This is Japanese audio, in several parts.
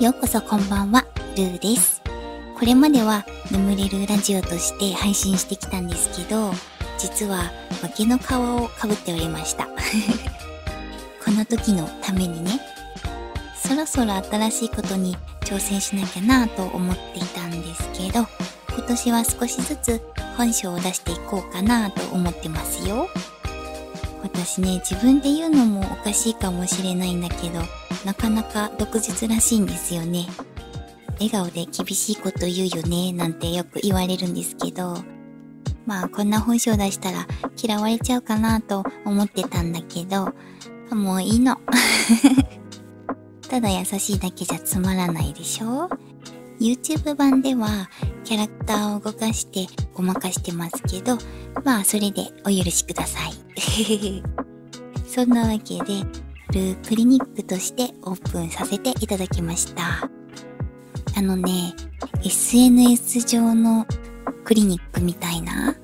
ようこそこんばんは、ルーです。これまでは眠れるラジオとして配信してきたんですけど、実は化けの皮をかぶっておりました。この時のためにね、そろそろ新しいことに挑戦しなきゃなぁと思っていたんですけど、今年は少しずつ本性を出していこうかなと思ってますよ。私ね、自分で言うのもおかしいかもしれないんだけど、なかなか毒舌らしいんですよね。笑顔で厳しいこと言うよね、なんてよく言われるんですけど、まあこんな本性出したら嫌われちゃうかなと思ってたんだけど、もういいの。ただ優しいだけじゃつまらないでしょ ?YouTube 版ではキャラクターを動かしてごまかしてますけど、まあそれでお許しください。そんなわけで、るクリニックとしてオープンさせていただきました。あのね、SNS 上のクリニックみたいな、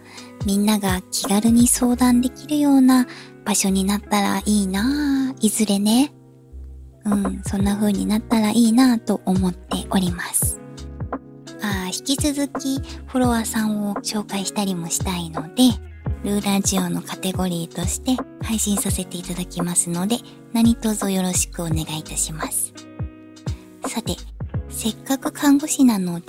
みんなが気軽に相談できるような場所になったらいいなぁ。いずれね。うん、そんな風になったらいいなぁと思っております。あ引き続きフォロワーさんを紹介したりもしたいので、ルーラジオのカテゴリーとして配信させていただきますので、何卒よろしくお願いいたします。さて、せっかく看護師なので、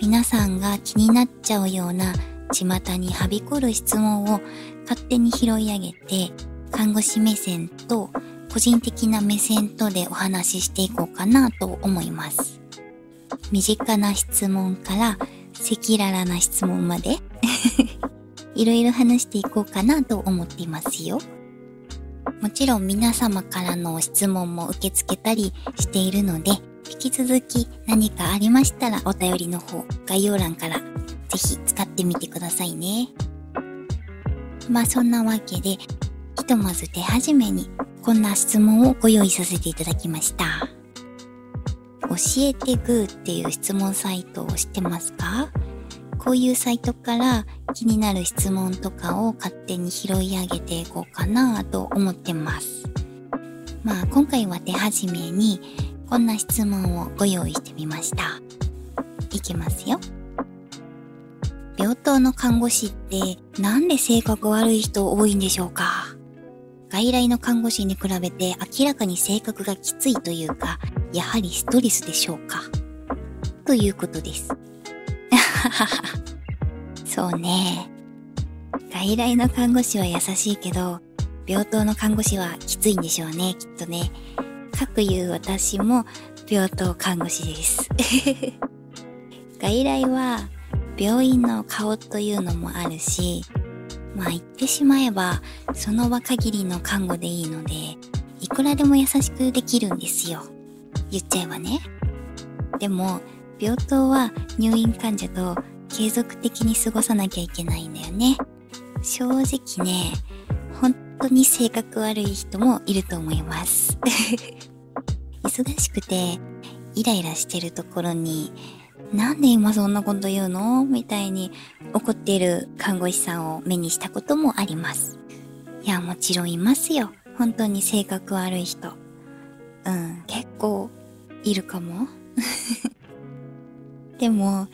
皆さんが気になっちゃうような巷にはびこる質問を勝手に拾い上げて、看護師目線と個人的な目線とでお話ししていこうかなと思います。身近な質問から赤裸々な質問までいろいろ話していこうかなと思っていますよ。もちろん皆様からの質問も受け付けたりしているので、引き続き何かありましたらお便りの方、概要欄からぜひ使ってみてくださいね。まあそんなわけで、ひとまず手始めにこんな質問をご用意させていただきました。教えてグーっていう質問サイトを知ってますか？こういうサイトから気になる質問とかを勝手に拾い上げていこうかなと思ってます。まあ今回は手始めにこんな質問をご用意してみました。いきますよ。病棟の看護師ってなんで性格悪い人多いんでしょうか？外来の看護師に比べて明らかに性格がきついというか、やはりストレスでしょうか？ということです。そうね。外来の看護師は優しいけど、病棟の看護師はきついんでしょうね、きっとね。かくいう私も病棟看護師です。外来は病院の顔というのもあるし、まあ言ってしまえばその場限りの看護でいいので、いくらでも優しくできるんですよ。言っちゃえばね。でも、病棟は入院患者と継続的に過ごさなきゃいけないんだよね。正直ね、本当に性格悪い人もいると思います。忙しくて、イライラしてるところに、なんで今そんなこと言うの？みたいに怒っている看護師さんを目にしたこともあります。いや、もちろんいますよ。本当に性格悪い人。うん、結構いるかも。でも、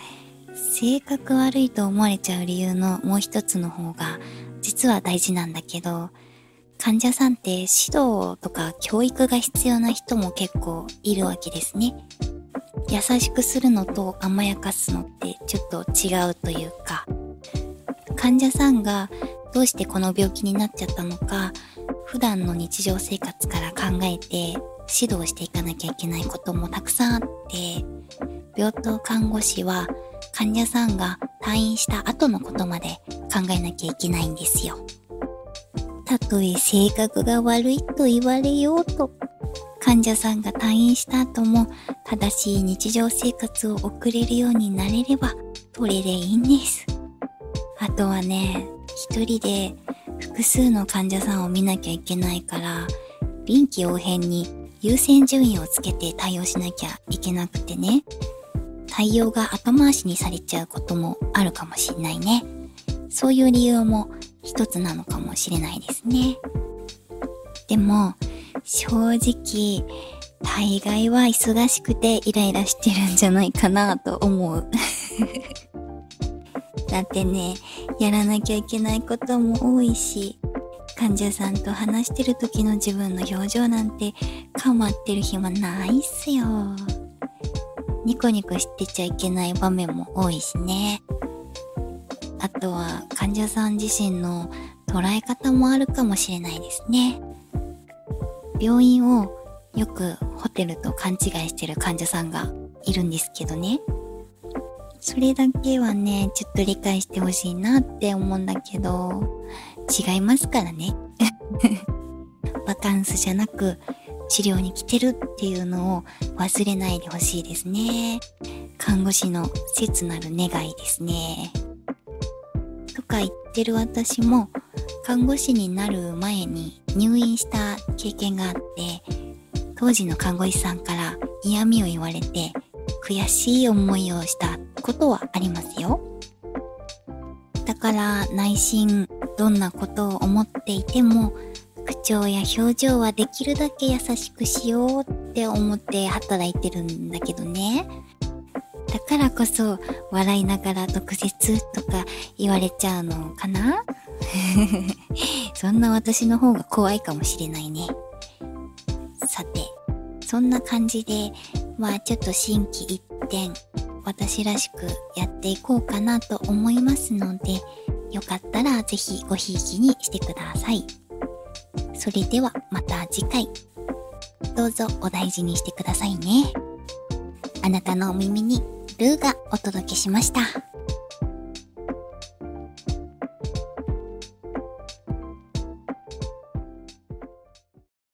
性格悪いと思われちゃう理由のもう一つの方が実は大事なんだけど、患者さんって指導とか教育が必要な人も結構いるわけですね。優しくするのと甘やかすのってちょっと違うというか、患者さんがどうしてこの病気になっちゃったのか、普段の日常生活から考えて指導していかなきゃいけないこともたくさんあって、病棟看護師は患者さんが退院した後のことまで考えなきゃいけないんですよ。たとえ性格が悪いと言われようと、患者さんが退院した後も正しい日常生活を送れるようになれれば、それでいいんです。あとはね、一人で複数の患者さんを見なきゃいけないから、臨機応変に優先順位をつけて対応しなきゃいけなくてね。対応が後回しにされちゃうこともあるかもしれないね。そういう理由も一つなのかもしれないですね。でも、正直、大概は忙しくてイライラしてるんじゃないかなと思う。だってね、やらなきゃいけないことも多いし、患者さんと話してる時の自分の表情なんて構ってる暇ないっすよ。ニコニコしてちゃいけない場面も多いしね。あとは患者さん自身の捉え方もあるかもしれないですね。病院をよくホテルと勘違いしてる患者さんがいるんですけどね。それだけはね、ちょっと理解してほしいなって思うんだけど、違いますからね。バカンスじゃなく、治療に来てるっていうのを忘れないでほしいですね。看護師の切なる願いですね。とか言ってる私も、看護師になる前に入院した経験があって、当時の看護師さんから嫌味を言われて、悔しい思いをしたことはありますよ。だから内心どんなことを思っていても口調や表情はできるだけ優しくしようって思って働いてるんだけどね。だからこそ笑いながら毒舌とか言われちゃうのかな？そんな私の方が怖いかもしれないね。さて、そんな感じで、まあちょっと心機一転、私らしくやっていこうかなと思いますので、よかったらぜひごひいきにしてください。それではまた次回。どうぞお大事にしてくださいね。あなたのお耳にルーがお届けしました。